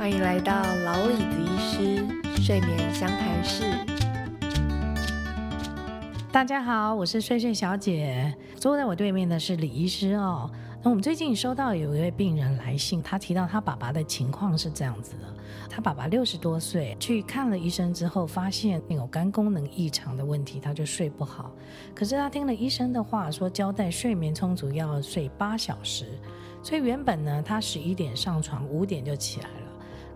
欢迎来到老李子医师睡眠相谈室。大家好，我是睡睡小姐，坐在我对面的是李医师哦。那我们最近收到有一位病人来信，他提到他爸爸的情况是这样子的：他爸爸六十多岁，去看了医生之后，发现有肝功能异常的问题，他就睡不好。可是他听了医生的话，说交代睡眠充足要睡八小时，所以原本呢，他十一点上床，五点就起来。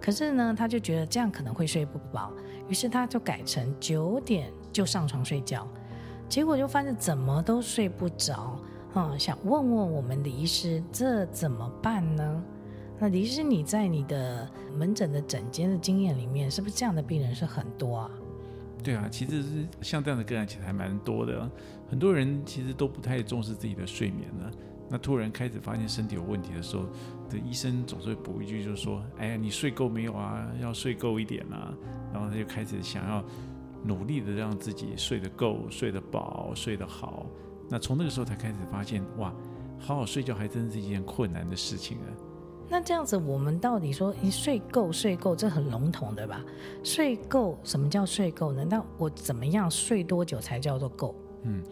可是呢，他就觉得这样可能会睡不饱，于是他就改成九点就上床睡觉，结果就发现怎么都睡不着，嗯，想问问我们李医师，这怎么办呢？那李医师，你在你的门诊的诊间的经验里面，是不是这样的病人是很多啊？对啊，其实是像这样的个案其实还蛮多的，很多人其实都不太重视自己的睡眠了。那突然开始发现身体有问题的时候，的医生总是会补一句，就是说：“哎呀，你睡够没有啊？要睡够一点啊！”然后他就开始想要努力的让自己睡得够、睡得饱、睡得好。那从那个时候才开始发现，哇，好好睡觉还真是一件困难的事情啊。那这样子，我们到底说你睡够、睡够，这很笼统对吧？睡够，什么叫睡够呢？那我怎么样睡多久才叫做够？嗯。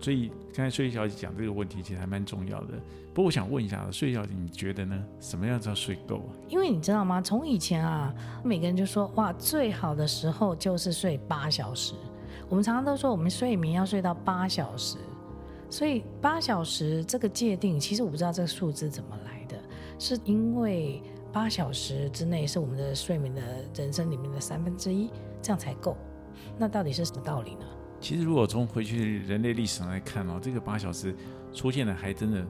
所以刚才睡小姐讲这个问题其实还蛮重要的。不过我想问一下，睡小姐你觉得呢？什么样叫睡够啊？因为你知道吗？从以前啊，每个人就说哇，最好的时候就是睡八小时。我们常常都说我们睡眠要睡到八小时。所以八小时这个界定，其实我不知道这个数字怎么来的，是因为八小时之内是我们的睡眠的人生里面的三分之一，这样才够。那到底是什么道理呢？其实，如果从回去人类历史上来看哦，这个八小时出现的还真的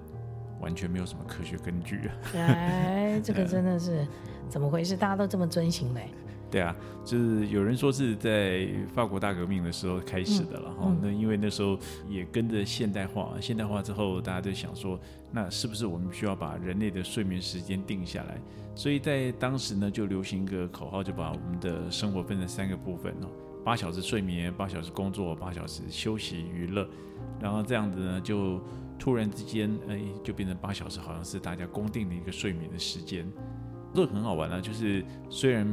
完全没有什么科学根据啊！哎，这个真的是怎么回事？大家都这么遵循嘞？对啊，就是有人说是在法国大革命的时候开始的了哈。嗯嗯、那因为那时候也跟着现代化，现代化之后，大家就想说，那是不是我们需要把人类的睡眠时间定下来？所以在当时呢，就流行一个口号，就把我们的生活分成三个部分哦。八小时睡眠，八小时工作，八小时休息娱乐，然后这样子呢，就突然之间，哎，就变成八小时，好像是大家公定的一个睡眠的时间。这很好玩啊，就是虽然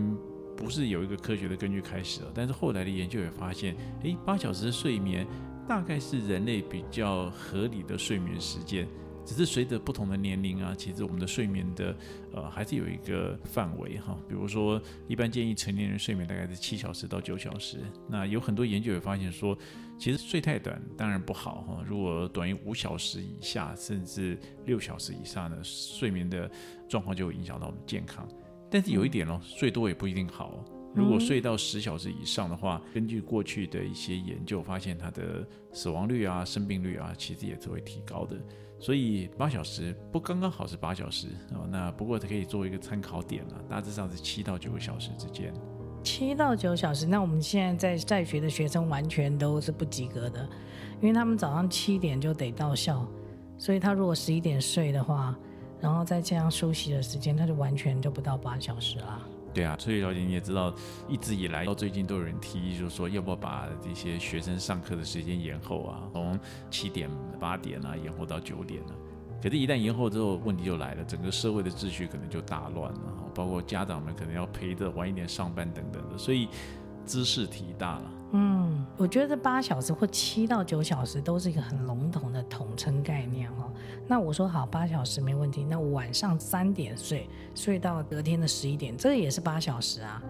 不是有一个科学的根据开始了，但是后来的研究也发现，哎，八小时的睡眠大概是人类比较合理的睡眠时间。只是随着不同的年龄啊，其实我们的睡眠的呃还是有一个范围哈。比如说，一般建议成年人睡眠大概是七小时到九小时。那有很多研究也发现说，其实睡太短当然不好哈。如果短于五小时以下，甚至六小时以上呢，睡眠的状况就会影响到我们健康。但是有一点哦，睡多也不一定好。如果睡到十小时以上的话，根据过去的一些研究发现，它的死亡率啊、生病率啊，其实也是会提高的。所以八小时不刚刚好是八小时哦，那不过它可以作为一个参考点了，大致上是七到九个小时之间。七到九小时，那我们现在在在学的学生完全都是不及格的，因为他们早上七点就得到校，所以他如果十一点睡的话，然后再这样休息的时间，他就完全就不到八小时了。对啊，所以小姐你也知道，一直以来到最近都有人提议，就是说要不要把这些学生上课的时间延后啊，从七点八点啊延后到九点啊。可是，一旦延后之后，问题就来了，整个社会的秩序可能就大乱了，包括家长们可能要陪着晚一点上班等等的，所以兹事体大了。嗯，我觉得八小时或七到九小时都是一个很笼统的统称概念哦。那我说好八小时没问题，那晚上三点睡，睡到隔天的十一点，这个也是八小时啊。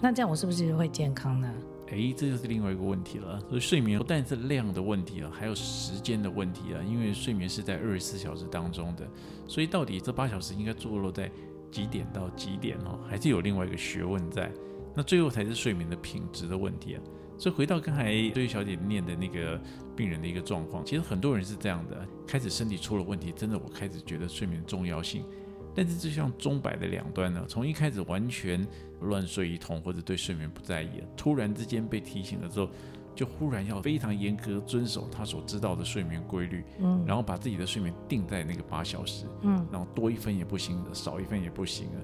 那这样我是不是会健康呢？诶，这就是另外一个问题了。所以睡眠不但是量的问题了，还有时间的问题了。因为睡眠是在二十四小时当中的，所以到底这八小时应该坐落在几点到几点哦？还是有另外一个学问在。那最后才是睡眠的品质的问题啊。所以回到刚才这位小姐念的那个病人的一个状况，其实很多人是这样的：开始身体出了问题，真的我开始觉得睡眠重要性。但是就像钟摆的两端呢，从一开始完全乱睡一通，或者对睡眠不在意，突然之间被提醒了之后，就忽然要非常严格遵守他所知道的睡眠规律，嗯，然后把自己的睡眠定在那个八小时，嗯，然后多一分也不行，少一分也不行啊。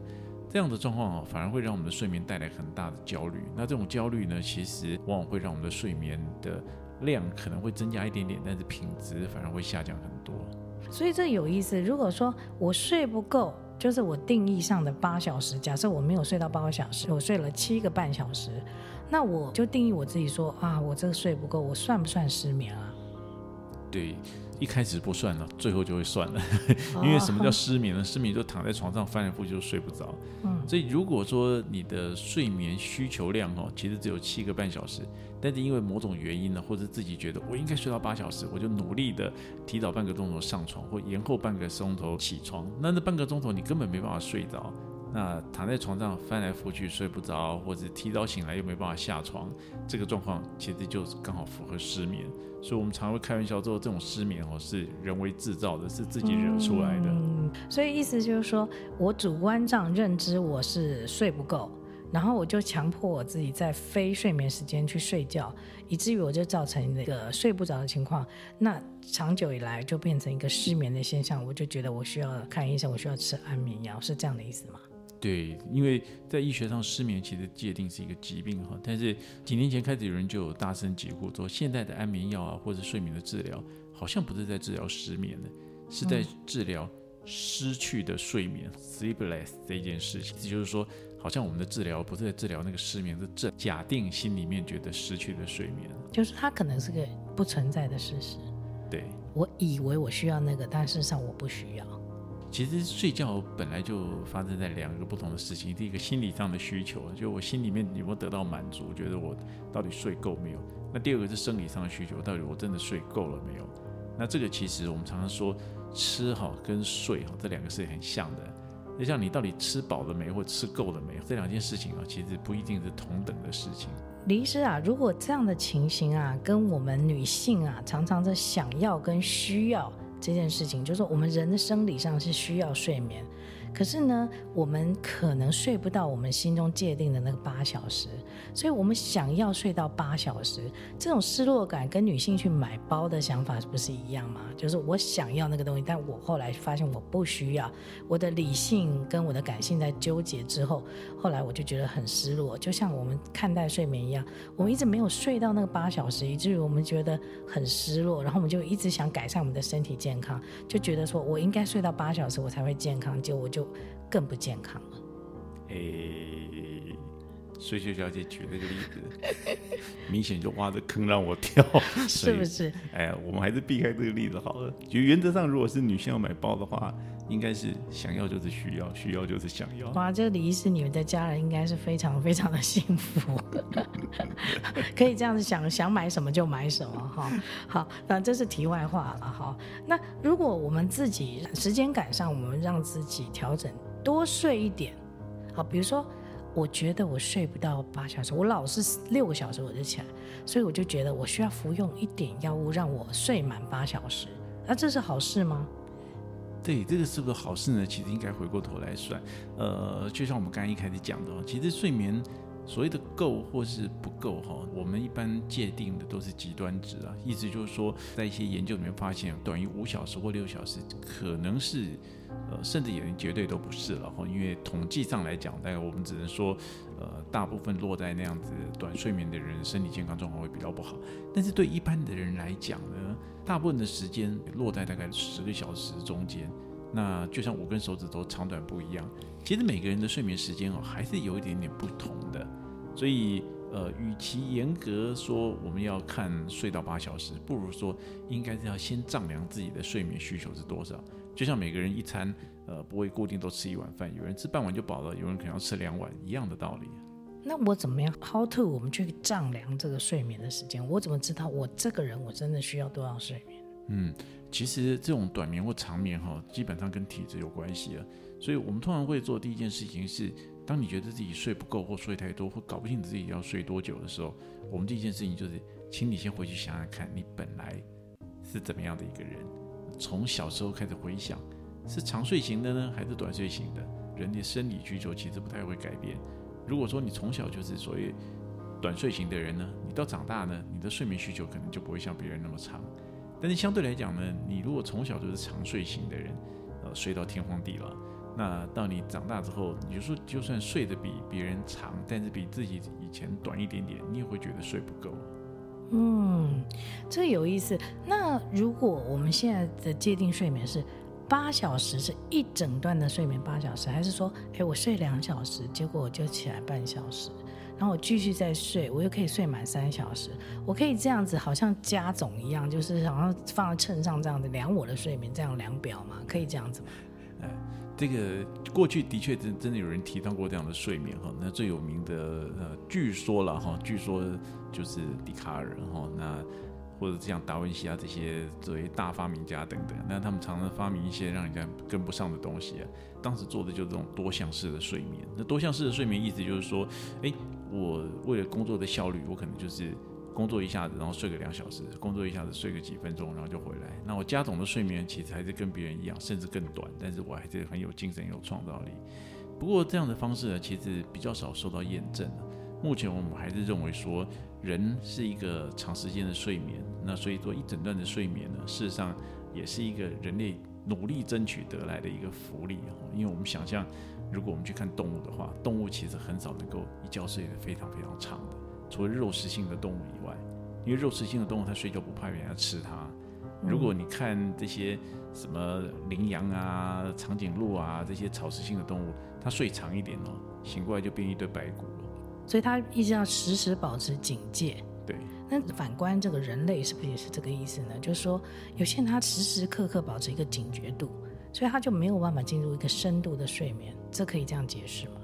这样的状况啊，反而会让我们的睡眠带来很大的焦虑。那这种焦虑呢，其实往往会让我们的睡眠的量可能会增加一点点，但是品质反而会下降很多。所以这有意思。如果说我睡不够，就是我定义上的八小时。假设我没有睡到八个小时，我睡了七个半小时，那我就定义我自己说啊，我这个睡不够，我算不算失眠啊？对。一开始不算了，最后就会算了，因为什么叫失眠呢？失眠就躺在床上翻来覆去就睡不着。嗯，所以如果说你的睡眠需求量哦，其实只有七个半小时，但是因为某种原因呢，或者自己觉得我应该睡到八小时，我就努力的提早半个钟头上床，或延后半个钟头起床。那那半个钟头你根本没办法睡着，那躺在床上翻来覆去睡不着，或者提早醒来又没办法下床，这个状况其实就是刚好符合失眠。所以，我们常会开玩笑说，这种失眠哦是人为制造的，是自己惹出来的。嗯，所以意思就是说，我主观上认知我是睡不够，然后我就强迫我自己在非睡眠时间去睡觉，以至于我就造成那个睡不着的情况。那长久以来就变成一个失眠的现象，我就觉得我需要看医生，我需要吃安眠药，是这样的意思吗？对，因为在医学上，失眠其实界定是一个疾病哈。但是几年前开始，有人就有大声疾呼说，现在的安眠药啊，或者睡眠的治疗，好像不是在治疗失眠的，是在治疗失去的睡眠 （sleepless） 这件事情。也就是说，好像我们的治疗不是在治疗那个失眠是症，假定心里面觉得失去的睡眠，就是它可能是个不存在的事实。对，我以为我需要那个，但事实上我不需要。其实睡觉本来就发生在两个不同的事情，第一个心理上的需求，就我心里面有没有得到满足，觉得我到底睡够没有？那第二个是生理上的需求，到底我真的睡够了没有？那这个其实我们常常说，吃好跟睡好这两个是很像的。就像你到底吃饱了没，或吃够了没？这两件事情啊，其实不一定是同等的事情。李医师啊，如果这样的情形啊，跟我们女性啊，常常在想要跟需要。这件事情就是，我们人的生理上是需要睡眠，可是呢，我们可能睡不到我们心中界定的那个八小时。所以我们想要睡到八小时，这种失落感跟女性去买包的想法不是一样吗？就是我想要那个东西，但我后来发现我不需要。我的理性跟我的感性在纠结之后，后来我就觉得很失落。就像我们看待睡眠一样，我们一直没有睡到那个八小时，以至于我们觉得很失落。然后我们就一直想改善我们的身体健康，就觉得说我应该睡到八小时我才会健康，结果我就更不健康了。诶。睡睡小姐举那个例子，明显就挖着坑让我跳，是不是？哎呀，我们还是避开这个例子好了。就原则上，如果是女性要买包的话，应该是想要就是需要，需要就是想要。哇，这个李医师，你们的家人应该是非常非常的幸福，可以这样子想，想买什么就买什么哈。好，那这是题外话了哈。那如果我们自己时间赶上，我们让自己调整多睡一点，好，比如说。我觉得我睡不到八小时，我老是六个小时我就起来，所以我就觉得我需要服用一点药物让我睡满八小时。那这是好事吗？对，这个是不是好事呢？其实应该回过头来算。呃，就像我们刚刚一开始讲的，其实睡眠所谓的够或是不够哈，我们一般界定的都是极端值啊。意思就是说，在一些研究里面发现，短于五小时或六小时可能是。呃，甚至也绝对都不是了哈，因为统计上来讲，大概我们只能说，呃，大部分落在那样子短睡眠的人，身体健康状况会比较不好。但是对一般的人来讲呢，大部分的时间落在大概十个小时中间。那就像五根手指头长短不一样，其实每个人的睡眠时间哦，还是有一点点不同的。所以，呃，与其严格说我们要看睡到八小时，不如说应该是要先丈量自己的睡眠需求是多少。就像每个人一餐，呃，不会固定都吃一碗饭，有人吃半碗就饱了，有人可能要吃两碗，一样的道理。那我怎么样？How to 我们去丈量这个睡眠的时间？我怎么知道我这个人我真的需要多少睡眠？嗯，其实这种短眠或长眠哈，基本上跟体质有关系啊。所以我们通常会做第一件事情是，当你觉得自己睡不够或睡太多或搞不清楚自己要睡多久的时候，我们第一件事情就是，请你先回去想想看，你本来是怎么样的一个人。从小时候开始回想，是长睡型的呢，还是短睡型的？人的生理需求其实不太会改变。如果说你从小就是所谓短睡型的人呢，你到长大呢，你的睡眠需求可能就不会像别人那么长。但是相对来讲呢，你如果从小就是长睡型的人，呃，睡到天荒地老，那到你长大之后，你就说就算睡得比别人长，但是比自己以前短一点点，你也会觉得睡不够。嗯，这有意思。那如果我们现在的界定睡眠是八小时是一整段的睡眠八小时，还是说，哎，我睡两小时，结果我就起来半小时，然后我继续再睡，我又可以睡满三小时，我可以这样子，好像加总一样，就是好像放在秤上这样子量我的睡眠，这样量表吗？可以这样子吗？呃，这个过去的确真真的有人提到过这样的睡眠哈，那最有名的呃，据说了哈，据说就是笛卡尔哈，那。或者像达文西啊这些作为大发明家等等，那他们常常发明一些让人家跟不上的东西啊。当时做的就是这种多项式的睡眠。那多项式的睡眠意思就是说，哎，我为了工作的效率，我可能就是工作一下子，然后睡个两小时；工作一下子睡个几分钟，然后就回来。那我加总的睡眠其实还是跟别人一样，甚至更短，但是我还是很有精神、有创造力。不过这样的方式呢，其实比较少受到验证。目前我们还是认为说。人是一个长时间的睡眠，那所以说一整段的睡眠呢，事实上也是一个人类努力争取得来的一个福利。因为我们想象，如果我们去看动物的话，动物其实很少能够一觉睡得非常非常长的，除了肉食性的动物以外，因为肉食性的动物它睡觉不怕别人吃它。如果你看这些什么羚羊啊、长颈鹿啊这些草食性的动物，它睡长一点哦，醒过来就变一堆白骨。所以他一直要时时保持警戒。对。那反观这个人类，是不是也是这个意思呢？就是说，有些人他时时刻刻保持一个警觉度，所以他就没有办法进入一个深度的睡眠。这可以这样解释吗？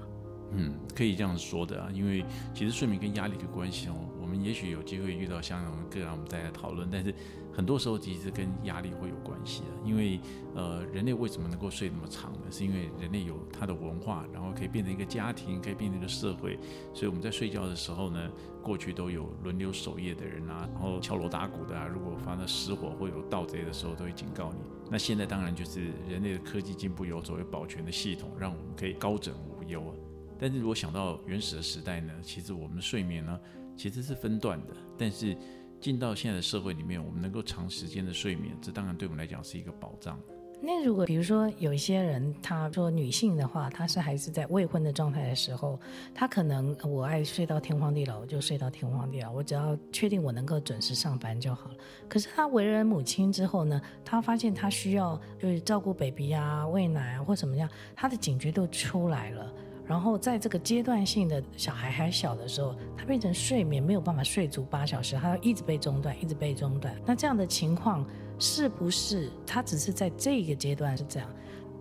嗯，可以这样说的啊。因为其实睡眠跟压力的关系哦，我我们也许有机会遇到相同的个案，我们再来讨论。但是。很多时候其实跟压力会有关系的，因为呃，人类为什么能够睡那么长呢？是因为人类有他的文化，然后可以变成一个家庭，可以变成一个社会，所以我们在睡觉的时候呢，过去都有轮流守夜的人啊，然后敲锣打鼓的啊，如果发生失火或有盗贼的时候，都会警告你。那现在当然就是人类的科技进步，有所谓保全的系统，让我们可以高枕无忧啊。但是如果想到原始的时代呢，其实我们的睡眠呢，其实是分段的，但是。进到现在的社会里面，我们能够长时间的睡眠，这当然对我们来讲是一个保障。那如果比如说有一些人，他说女性的话，她是还是在未婚的状态的时候，她可能我爱睡到天荒地老，我就睡到天荒地老，我只要确定我能够准时上班就好了。可是她为人母亲之后呢，她发现她需要就是照顾 baby 啊、喂奶啊或什么样，她的警觉度出来了。然后在这个阶段性的小孩还小的时候，他变成睡眠没有办法睡足八小时，他要一直被中断，一直被中断。那这样的情况是不是他只是在这个阶段是这样？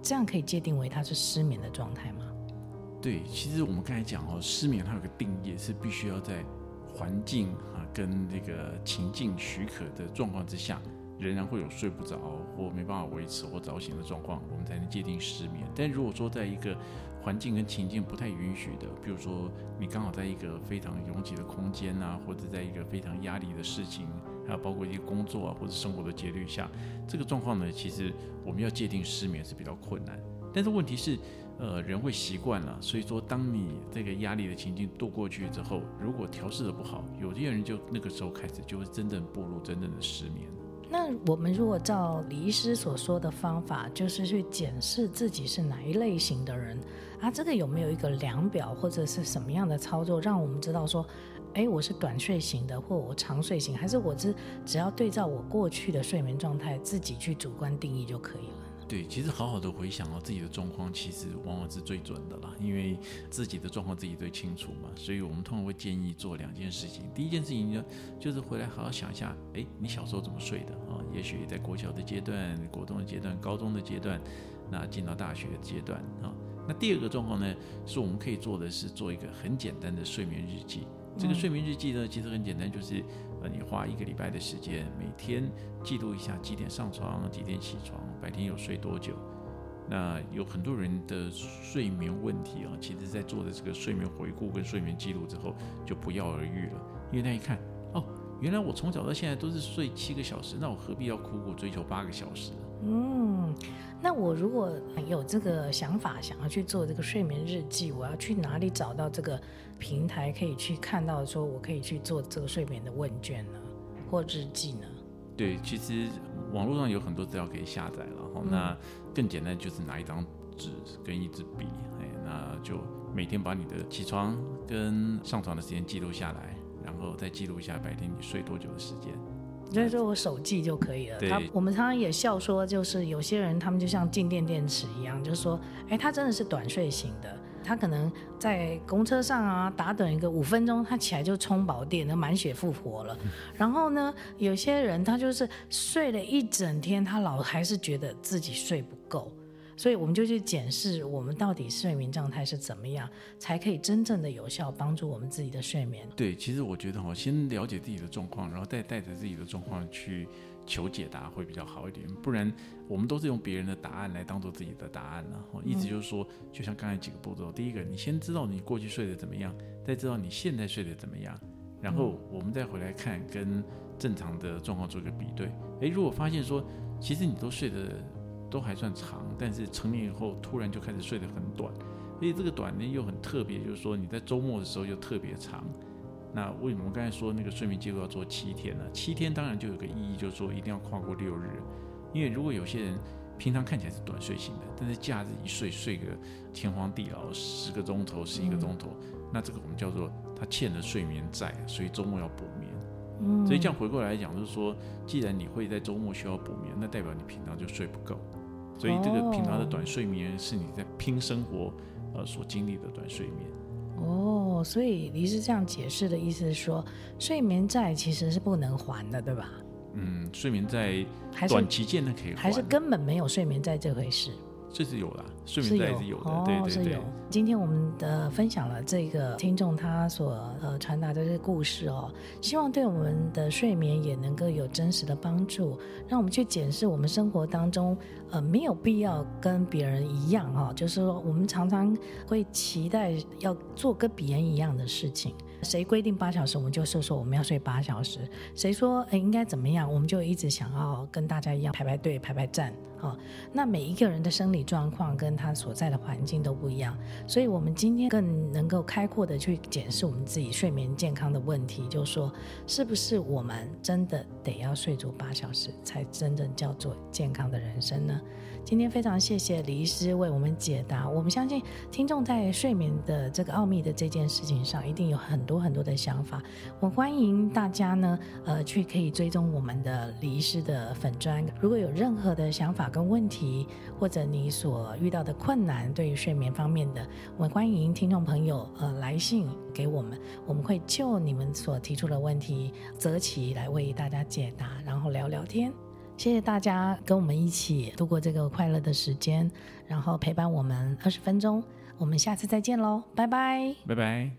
这样可以界定为他是失眠的状态吗？对，其实我们刚才讲哦，失眠它有个定义是必须要在环境啊跟这个情境许可的状况之下，仍然会有睡不着或没办法维持或早醒的状况，我们才能界定失眠。但如果说在一个环境跟情境不太允许的，比如说你刚好在一个非常拥挤的空间啊，或者在一个非常压力的事情，还有包括一些工作啊或者生活的节律下，这个状况呢，其实我们要界定失眠是比较困难。但是问题是，呃，人会习惯了，所以说当你这个压力的情境度过去之后，如果调试的不好，有些人就那个时候开始就会真正步入真正的失眠。那我们如果照李医师所说的方法，就是去检视自己是哪一类型的人啊，这个有没有一个量表或者是什么样的操作，让我们知道说，哎，我是短睡型的，或我长睡型，还是我只只要对照我过去的睡眠状态，自己去主观定义就可以了。对，其实好好的回想哦自己的状况，其实往往是最准的啦，因为自己的状况自己最清楚嘛。所以我们通常会建议做两件事情。第一件事情呢，就是回来好好想一下，哎，你小时候怎么睡的啊？也许在国小的阶段、国中的阶段、高中的阶段，那进到大学的阶段啊。那第二个状况呢，是我们可以做的是做一个很简单的睡眠日记。这个睡眠日记呢，其实很简单，就是。那，你花一个礼拜的时间，每天记录一下几点上床，几点起床，白天有睡多久。那有很多人的睡眠问题啊，其实在做的这个睡眠回顾跟睡眠记录之后，就不药而愈了。因为他一看，哦，原来我从小到现在都是睡七个小时，那我何必要苦苦追求八个小时？嗯。那我如果有这个想法，想要去做这个睡眠日记，我要去哪里找到这个平台，可以去看到说我可以去做这个睡眠的问卷呢，或日记呢？对，其实网络上有很多资料可以下载了哈。那更简单就是拿一张纸跟一支笔，哎，那就每天把你的起床跟上床的时间记录下来，然后再记录一下白天你睡多久的时间。所以说我手记就可以了。他我们常常也笑说，就是有些人他们就像静电电池一样，就是说，哎，他真的是短睡型的。他可能在公车上啊打盹一个五分钟，他起来就充饱电，那满血复活了。然后呢，有些人他就是睡了一整天，他老还是觉得自己睡不够。所以我们就去检视我们到底睡眠状态是怎么样，才可以真正的有效帮助我们自己的睡眠。对，其实我觉得哈，先了解自己的状况，然后再带着自己的状况去求解答会比较好一点。不然我们都是用别人的答案来当做自己的答案了。意思就是说，就像刚才几个步骤，第一个，你先知道你过去睡得怎么样，再知道你现在睡得怎么样，然后我们再回来看跟正常的状况做一个比对。诶，如果发现说，其实你都睡得。都还算长，但是成年以后突然就开始睡得很短，而且这个短呢又很特别，就是说你在周末的时候又特别长。那为什么我刚才说那个睡眠记录要做七天呢？七天当然就有个意义，就是说一定要跨过六日，因为如果有些人平常看起来是短睡型的，但是假日一睡睡个天荒地老十个钟头、十一个钟头，嗯、那这个我们叫做他欠了睡眠债，所以周末要补眠。嗯、所以这样回过来讲，就是说，既然你会在周末需要补眠，那代表你平常就睡不够。所以这个平常的短睡眠是你在拼生活，呃，所经历的短睡眠。哦，所以你是这样解释的意思是说，睡眠债其实是不能还的，对吧？嗯，睡眠债短期间呢可以还，还是根本没有睡眠债这回事？这是有啦，睡眠债是有的，有对对对。今天我们的分享了这个听众他所呃传达的这个故事哦，希望对我们的睡眠也能够有真实的帮助，让我们去检视我们生活当中呃没有必要跟别人一样哈、哦，就是说我们常常会期待要做跟别人一样的事情。谁规定八小时，我们就是说我们要睡八小时；谁说诶应该怎么样，我们就一直想要跟大家一样排排队、排排站。好，那每一个人的生理状况跟他所在的环境都不一样，所以我们今天更能够开阔的去检视我们自己睡眠健康的问题，就是说，是不是我们真的得要睡足八小时，才真正叫做健康的人生呢？今天非常谢谢李医师为我们解答。我们相信听众在睡眠的这个奥秘的这件事情上，一定有很多很多的想法。我欢迎大家呢，呃，去可以追踪我们的李医师的粉砖。如果有任何的想法跟问题，或者你所遇到的困难，对于睡眠方面的，我们欢迎听众朋友呃来信给我们，我们会就你们所提出的问题择期来为大家解答，然后聊聊天。谢谢大家跟我们一起度过这个快乐的时间，然后陪伴我们二十分钟。我们下次再见喽，拜拜，拜拜。